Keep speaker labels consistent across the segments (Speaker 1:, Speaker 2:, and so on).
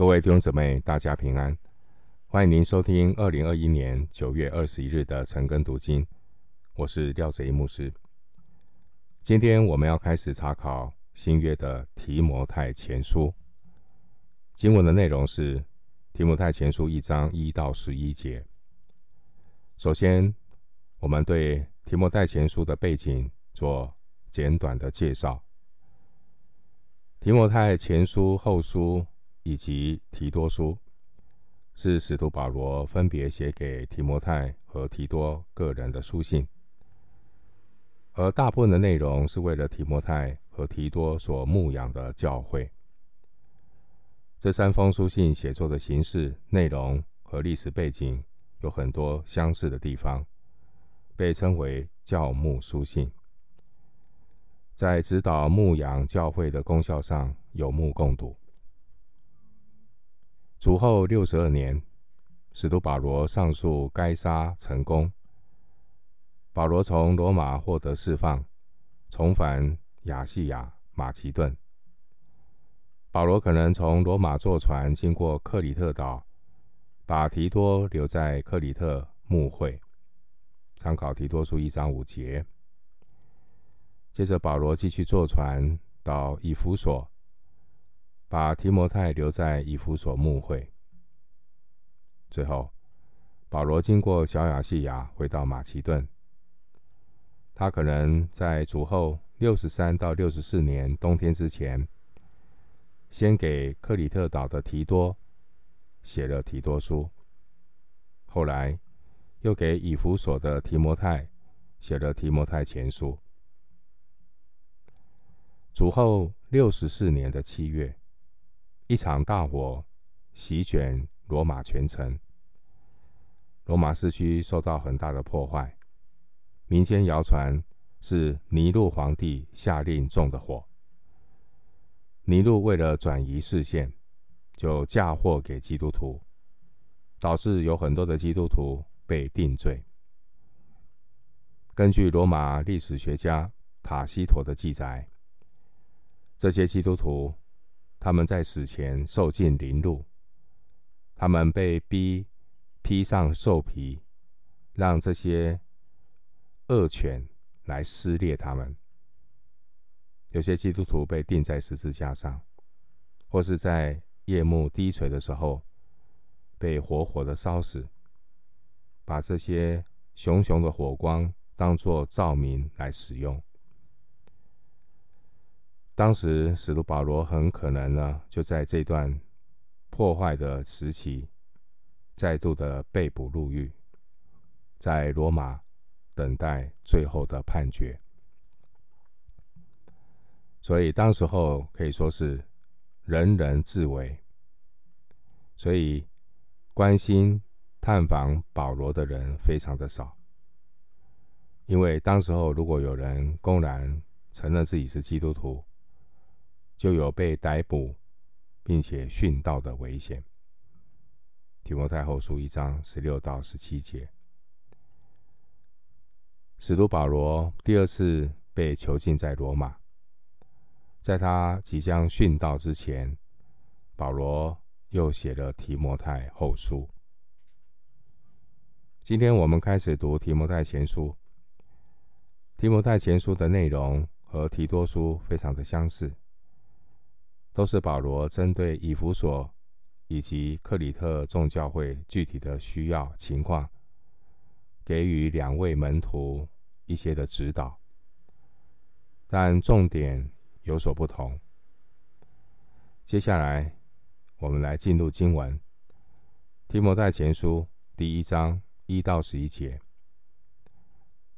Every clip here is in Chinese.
Speaker 1: 各位弟兄姊妹，大家平安！欢迎您收听二零二一年九月二十一日的晨更读经。我是廖哲一牧师。今天我们要开始查考新约的提摩太前书。经文的内容是提摩太前书一章一到十一节。首先，我们对提摩太前书的背景做简短的介绍。提摩太前书、后书。以及提多书是使徒保罗分别写给提摩太和提多个人的书信，而大部分的内容是为了提摩太和提多所牧养的教会。这三封书信写作的形式、内容和历史背景有很多相似的地方，被称为教牧书信，在指导牧养教会的功效上有目共睹。主后六十二年，使徒保罗上诉该杀成功。保罗从罗马获得释放，重返亚细亚马其顿。保罗可能从罗马坐船经过克里特岛，把提多留在克里特牧会。参考提多书一章五节。接着，保罗继续坐船到以弗所。把提摩太留在以弗所牧会。最后，保罗经过小亚细亚回到马其顿。他可能在主后六十三到六十四年冬天之前，先给克里特岛的提多写了提多书，后来又给以弗所的提摩太写了提摩太前书。主后六十四年的七月。一场大火席卷罗马全城，罗马市区受到很大的破坏。民间谣传是尼禄皇帝下令纵的火。尼禄为了转移视线，就嫁祸给基督徒，导致有很多的基督徒被定罪。根据罗马历史学家塔西佗的记载，这些基督徒。他们在死前受尽凌辱，他们被逼披上兽皮，让这些恶犬来撕裂他们。有些基督徒被钉在十字架上，或是在夜幕低垂的时候被活活的烧死，把这些熊熊的火光当作照明来使用。当时，使徒保罗很可能呢，就在这段破坏的时期，再度的被捕入狱，在罗马等待最后的判决。所以，当时候可以说是人人自危，所以关心探访保罗的人非常的少。因为当时候，如果有人公然承认自己是基督徒，就有被逮捕，并且殉道的危险。提摩太后书一章十六到十七节，使徒保罗第二次被囚禁在罗马，在他即将殉道之前，保罗又写了提摩太后书。今天我们开始读提摩太前书。提摩太前书的内容和提多书非常的相似。都是保罗针对以弗所以及克里特众教会具体的需要情况，给予两位门徒一些的指导，但重点有所不同。接下来，我们来进入经文，《提摩太前书》第一章一到十一节，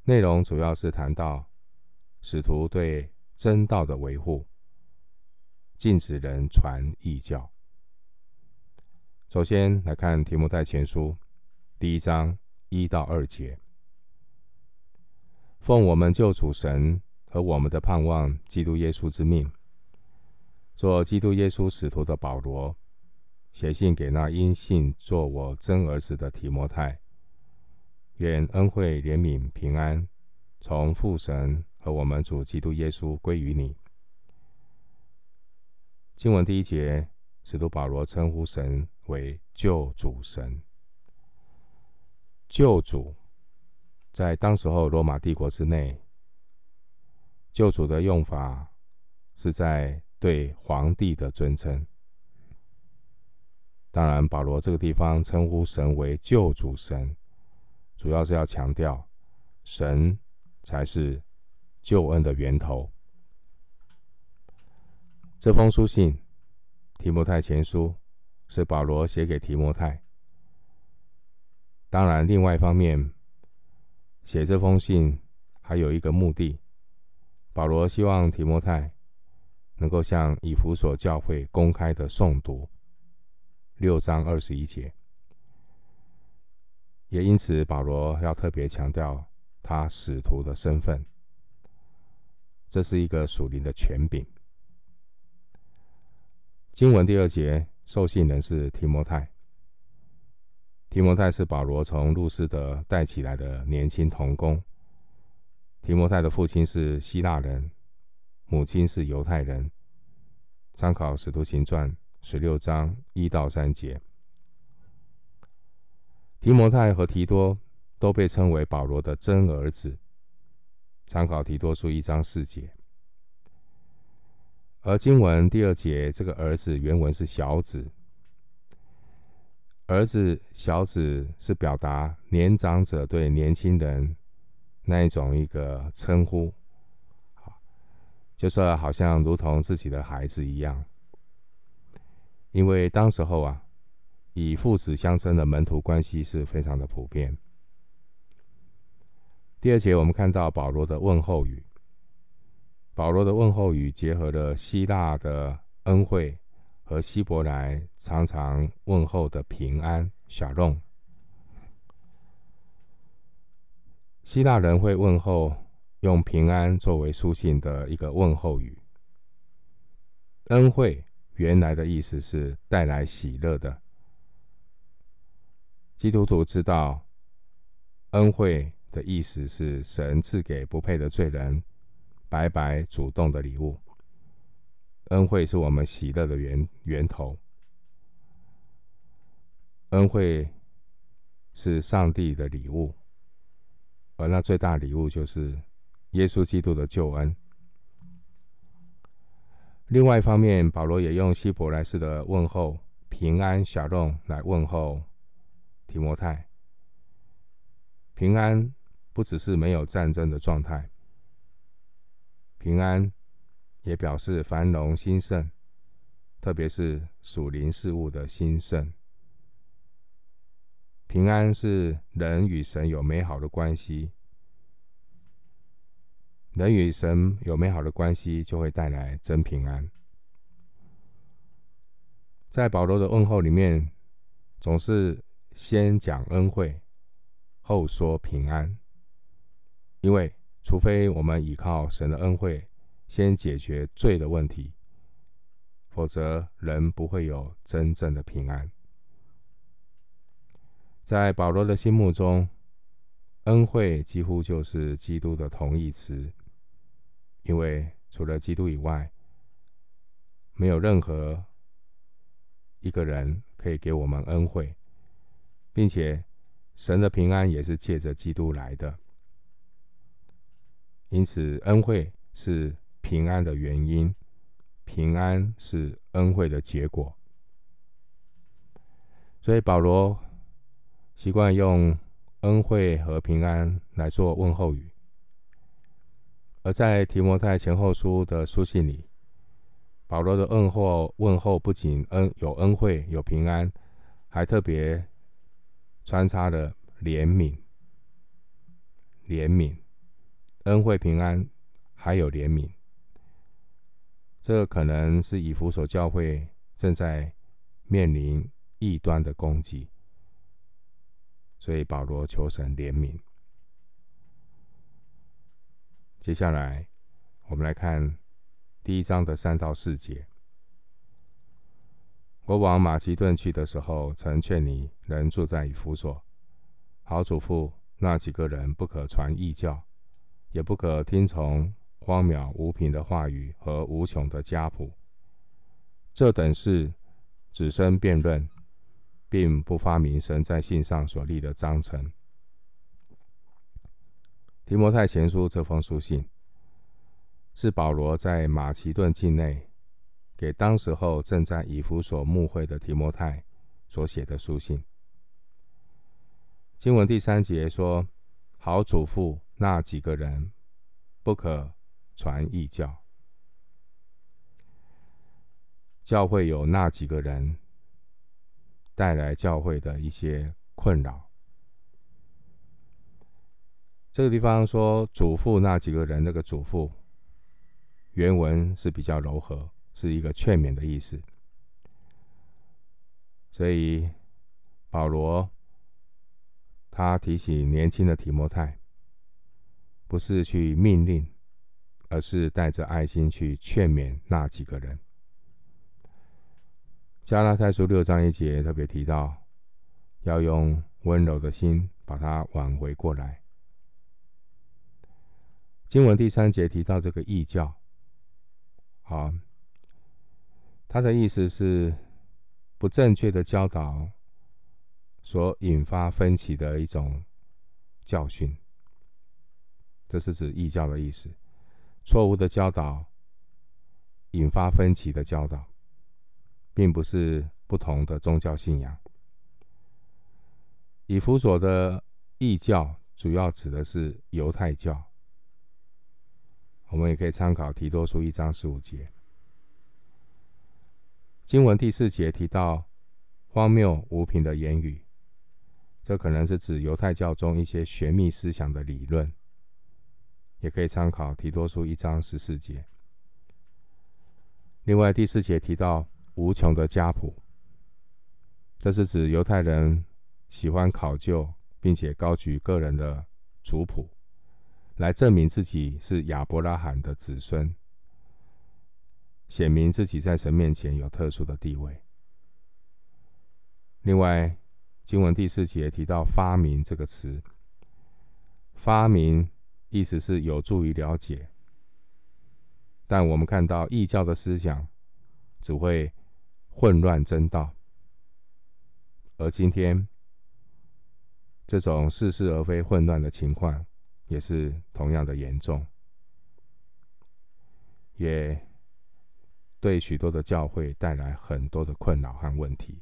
Speaker 1: 内容主要是谈到使徒对真道的维护。禁止人传异教。首先来看提摩太前书第一章一到二节：奉我们救主神和我们的盼望基督耶稣之命，做基督耶稣使徒的保罗，写信给那因信做我真儿子的提摩太，愿恩惠、怜悯、平安，从父神和我们主基督耶稣归于你。经文第一节使徒保罗称呼神为救主神。救主在当时候罗马帝国之内，救主的用法是在对皇帝的尊称。当然，保罗这个地方称呼神为救主神，主要是要强调神才是救恩的源头。这封书信《提摩太前书》是保罗写给提摩太。当然，另外一方面，写这封信还有一个目的，保罗希望提摩太能够向以弗所教会公开的诵读六章二十一节，也因此保罗要特别强调他使徒的身份，这是一个属灵的权柄。经文第二节，受信人是提摩太。提摩太是保罗从路斯德带起来的年轻童工。提摩太的父亲是希腊人，母亲是犹太人。参考《使徒行传》十六章一到三节。提摩太和提多都被称为保罗的真儿子。参考提多书一章四节。而经文第二节，这个儿子原文是小子。儿子、小子是表达年长者对年轻人那一种一个称呼，就是好像如同自己的孩子一样。因为当时候啊，以父子相称的门徒关系是非常的普遍。第二节我们看到保罗的问候语。保罗的问候语结合了希腊的恩惠和希伯来常常问候的平安、小龙。希腊人会问候用平安作为书信的一个问候语。恩惠原来的意思是带来喜乐的。基督徒知道，恩惠的意思是神赐给不配的罪人。白白主动的礼物，恩惠是我们喜乐的源源头。恩惠是上帝的礼物，而那最大礼物就是耶稣基督的救恩。另外一方面，保罗也用希伯来式的问候“平安小众”来问候提摩太。平安不只是没有战争的状态。平安也表示繁荣兴盛，特别是属灵事物的兴盛。平安是人与神有美好的关系，人与神有美好的关系，就会带来真平安。在保罗的问候里面，总是先讲恩惠，后说平安，因为。除非我们依靠神的恩惠，先解决罪的问题，否则人不会有真正的平安。在保罗的心目中，恩惠几乎就是基督的同义词，因为除了基督以外，没有任何一个人可以给我们恩惠，并且神的平安也是借着基督来的。因此，恩惠是平安的原因，平安是恩惠的结果。所以保罗习惯用恩惠和平安来做问候语。而在提摩太前后书的书信里，保罗的问候问候不仅恩有恩惠有平安，还特别穿插了怜悯，怜悯。恩惠平安，还有怜悯，这可能是以弗所教会正在面临异端的攻击，所以保罗求神怜悯。接下来，我们来看第一章的三到四节。我往马其顿去的时候，曾劝你人住在以弗所，好嘱咐那几个人不可传异教。也不可听从荒谬无凭的话语和无穷的家谱，这等事只生辩论，并不发明神在信上所立的章程。提摩太前书这封书信，是保罗在马其顿境内给当时候正在以弗所牧会的提摩太所写的书信。经文第三节说：“好嘱咐那几个人，不可传异教。”教会有那几个人带来教会的一些困扰。这个地方说祖父那几个人，那个祖父原文是比较柔和，是一个劝勉的意思。所以保罗他提醒年轻的提摩太，不是去命令，而是带着爱心去劝勉那几个人。加拉太书六章一节特别提到，要用温柔的心把他挽回过来。经文第三节提到这个异教，好，他的意思是不正确的教导所引发分歧的一种教训，这是指异教的意思。错误的教导引发分歧的教导。并不是不同的宗教信仰。以弗所的异教主要指的是犹太教。我们也可以参考提多书一章十五节。经文第四节提到荒谬无凭的言语，这可能是指犹太教中一些玄秘思想的理论。也可以参考提多书一章十四节。另外第四节提到。无穷的家谱，这是指犹太人喜欢考究，并且高举个人的族谱，来证明自己是亚伯拉罕的子孙，显明自己在神面前有特殊的地位。另外，经文第四节提到“发明”这个词，“发明”意思是有助于了解，但我们看到异教的思想只会。混乱真道，而今天这种似是而非、混乱的情况，也是同样的严重，也对许多的教会带来很多的困扰和问题。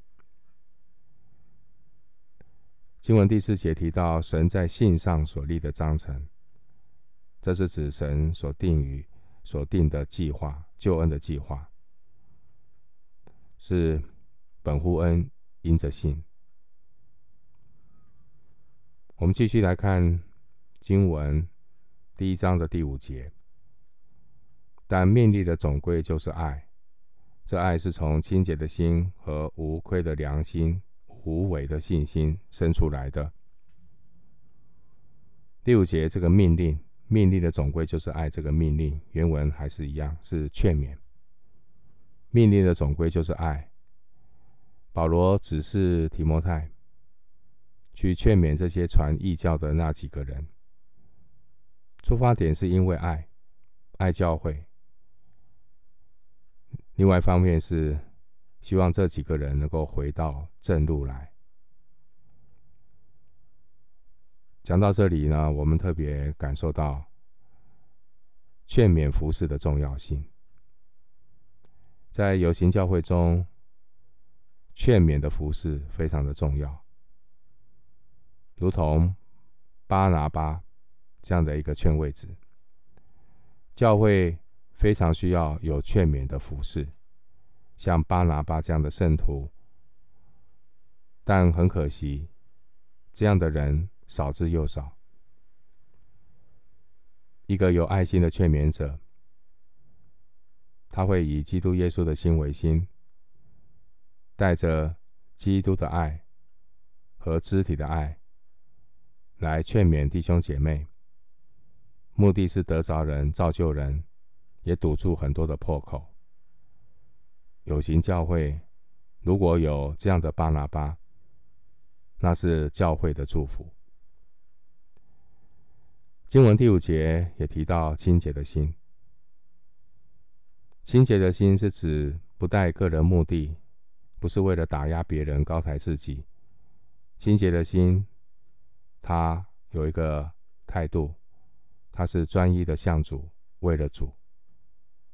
Speaker 1: 经文第四节提到神在信上所立的章程，这是指神所定于所定的计划，救恩的计划。是本乎恩，因着信。我们继续来看经文第一章的第五节。但命令的总归就是爱，这爱是从清洁的心和无愧的良心、无伪的信心生出来的。第五节这个命令，命令的总归就是爱，这个命令原文还是一样，是劝勉。命令的总归就是爱。保罗指示提摩太去劝勉这些传异教的那几个人，出发点是因为爱，爱教会。另外一方面是希望这几个人能够回到正路来。讲到这里呢，我们特别感受到劝勉服事的重要性。在有形教会中，劝勉的服事非常的重要，如同巴拿巴这样的一个劝慰子，教会非常需要有劝勉的服事，像巴拿巴这样的圣徒。但很可惜，这样的人少之又少。一个有爱心的劝勉者。他会以基督耶稣的心为心，带着基督的爱和肢体的爱来劝勉弟兄姐妹，目的是得着人、造就人，也堵住很多的破口。有形教会如果有这样的巴拿巴，那是教会的祝福。经文第五节也提到清洁的心。清洁的心是指不带个人目的，不是为了打压别人、高抬自己。清洁的心，他有一个态度，他是专一的向主，为了主，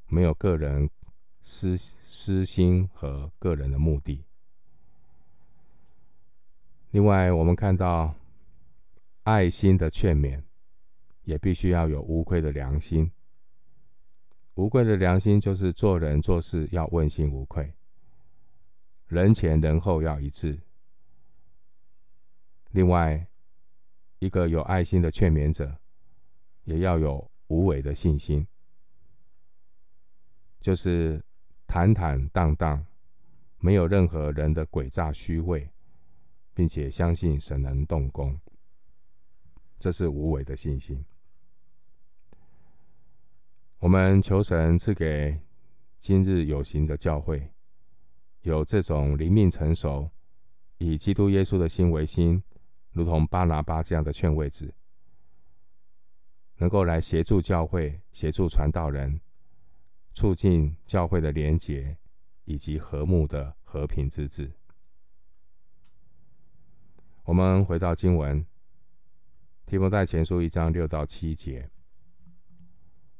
Speaker 1: 没有个人私私心和个人的目的。另外，我们看到爱心的劝勉，也必须要有无愧的良心。无愧的良心就是做人做事要问心无愧，人前人后要一致。另外，一个有爱心的劝勉者，也要有无伪的信心，就是坦坦荡荡，没有任何人的诡诈虚伪，并且相信神能动工，这是无伪的信心。我们求神赐给今日有形的教会，有这种灵命成熟、以基督耶稣的心为心，如同巴拿巴这样的劝慰子，能够来协助教会、协助传道人，促进教会的连结以及和睦的和平之治。我们回到经文，提摩太前书一章六到七节。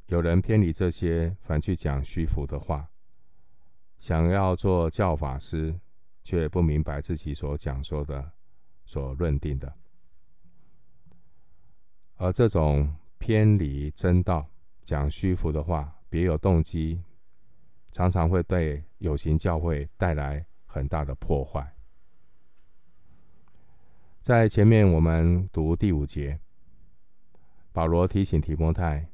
Speaker 1: 有人偏离这些，反去讲虚浮的话，想要做教法师，却不明白自己所讲说的、所论定的。而这种偏离真道、讲虚浮的话，别有动机，常常会对有形教会带来很大的破坏。在前面我们读第五节，保罗提醒提摩太。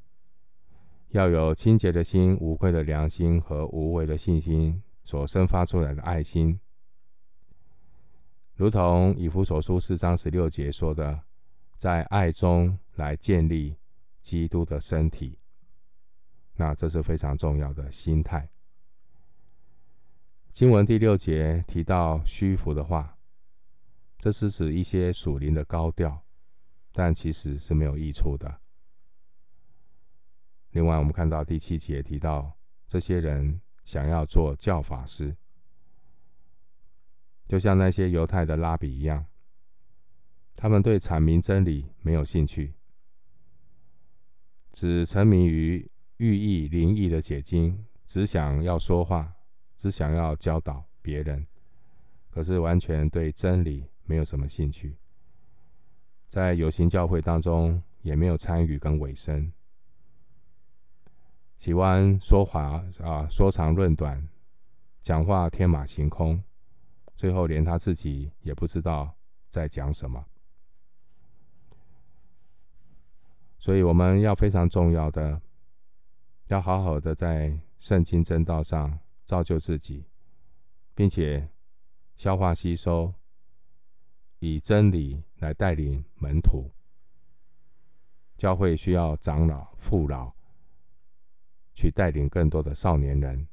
Speaker 1: 要有清洁的心、无愧的良心和无畏的信心所生发出来的爱心，如同以弗所书四章十六节说的，在爱中来建立基督的身体。那这是非常重要的心态。经文第六节提到虚浮的话，这是指一些属灵的高调，但其实是没有益处的。另外，我们看到第七节提到，这些人想要做教法师，就像那些犹太的拉比一样，他们对阐明真理没有兴趣，只沉迷于寓意灵异的解经，只想要说话，只想要教导别人，可是完全对真理没有什么兴趣，在有形教会当中也没有参与跟委身。喜欢说话啊，说长论短，讲话天马行空，最后连他自己也不知道在讲什么。所以我们要非常重要的，要好好的在圣经真道上造就自己，并且消化吸收，以真理来带领门徒。教会需要长老、父老。去带领更多的少年人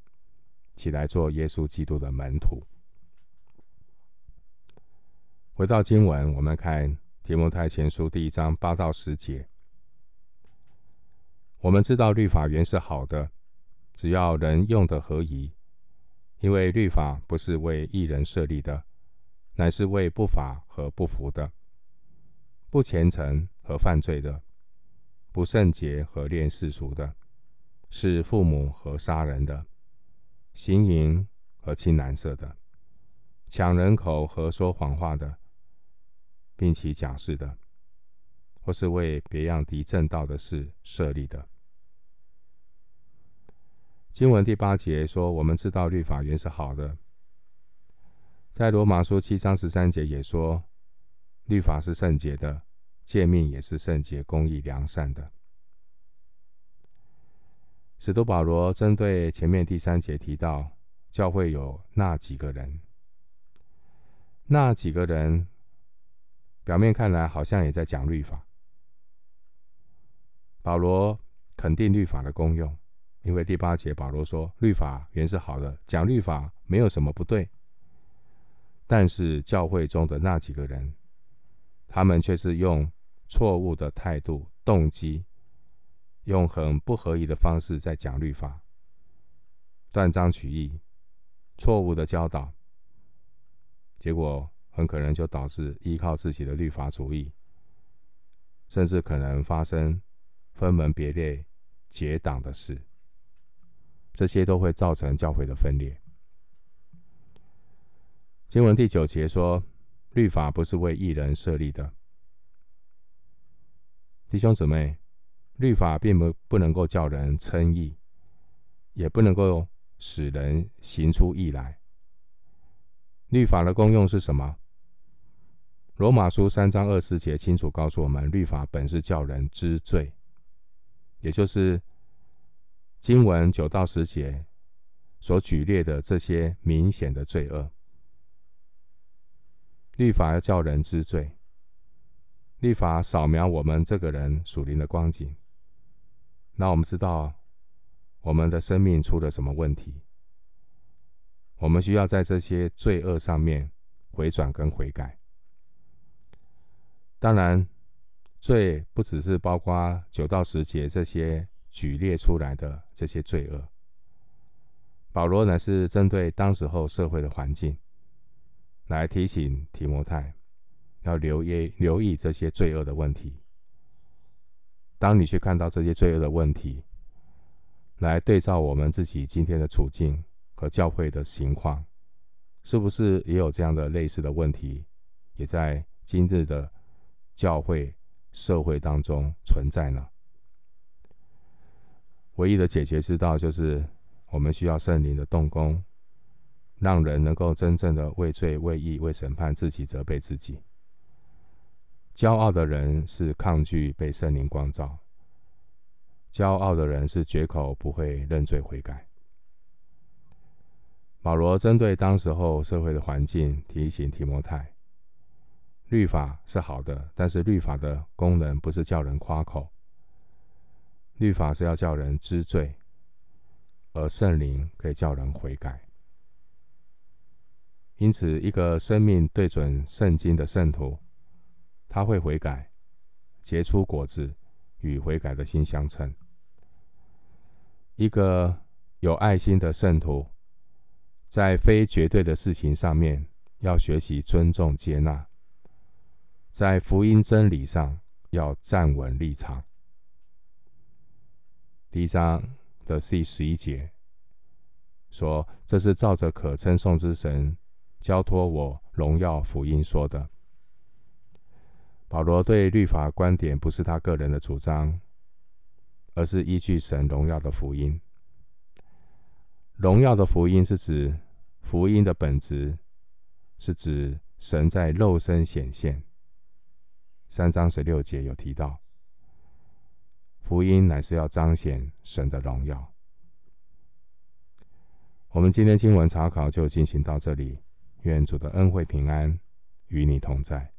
Speaker 1: 起来做耶稣基督的门徒。回到经文，我们看提摩太前书第一章八到十节。我们知道律法原是好的，只要人用的合宜，因为律法不是为一人设立的，乃是为不法和不服的、不虔诚和犯罪的、不圣洁和恋世俗的。是父母和杀人的，行淫和青蓝色的，抢人口和说谎话的，并起假誓的，或是为别样敌正道的事设立的。经文第八节说：“我们知道律法原是好的。”在罗马书七章十三节也说：“律法是圣洁的，诫命也是圣洁、公义、良善的。”使徒保罗针对前面第三节提到教会有那几个人，那几个人表面看来好像也在讲律法。保罗肯定律法的功用，因为第八节保罗说律法原是好的，讲律法没有什么不对。但是教会中的那几个人，他们却是用错误的态度、动机。用很不合宜的方式在讲律法，断章取义，错误的教导，结果很可能就导致依靠自己的律法主义，甚至可能发生分门别类、结党的事。这些都会造成教会的分裂。经文第九节说，律法不是为一人设立的。弟兄姊妹，律法并不不能够叫人称义，也不能够使人行出义来。律法的功用是什么？罗马书三章二十节清楚告诉我们，律法本是叫人知罪，也就是经文九到十节所举列的这些明显的罪恶。律法要叫人知罪。律法扫描我们这个人属灵的光景，那我们知道我们的生命出了什么问题？我们需要在这些罪恶上面回转跟悔改。当然，罪不只是包括九到十节这些举列出来的这些罪恶。保罗乃是针对当时候社会的环境来提醒提摩太。要留意留意这些罪恶的问题。当你去看到这些罪恶的问题，来对照我们自己今天的处境和教会的情况，是不是也有这样的类似的问题，也在今日的教会社会当中存在呢？唯一的解决之道就是我们需要圣灵的动工，让人能够真正的为罪、为义、为审判自己，责备自己。骄傲的人是抗拒被圣灵光照，骄傲的人是绝口不会认罪悔改。保罗针对当时候社会的环境提醒提摩太：律法是好的，但是律法的功能不是叫人夸口，律法是要叫人知罪，而圣灵可以叫人悔改。因此，一个生命对准圣经的圣徒。他会悔改，结出果子，与悔改的心相称。一个有爱心的圣徒，在非绝对的事情上面，要学习尊重接纳；在福音真理上，要站稳立场。第一章的第十一节说：“这是照着可称颂之神交托我荣耀福音说的。”保罗对律法观点不是他个人的主张，而是依据神荣耀的福音。荣耀的福音是指福音的本质，是指神在肉身显现。三章十六节有提到，福音乃是要彰显神的荣耀。我们今天经文查考就进行到这里，愿主的恩惠平安与你同在。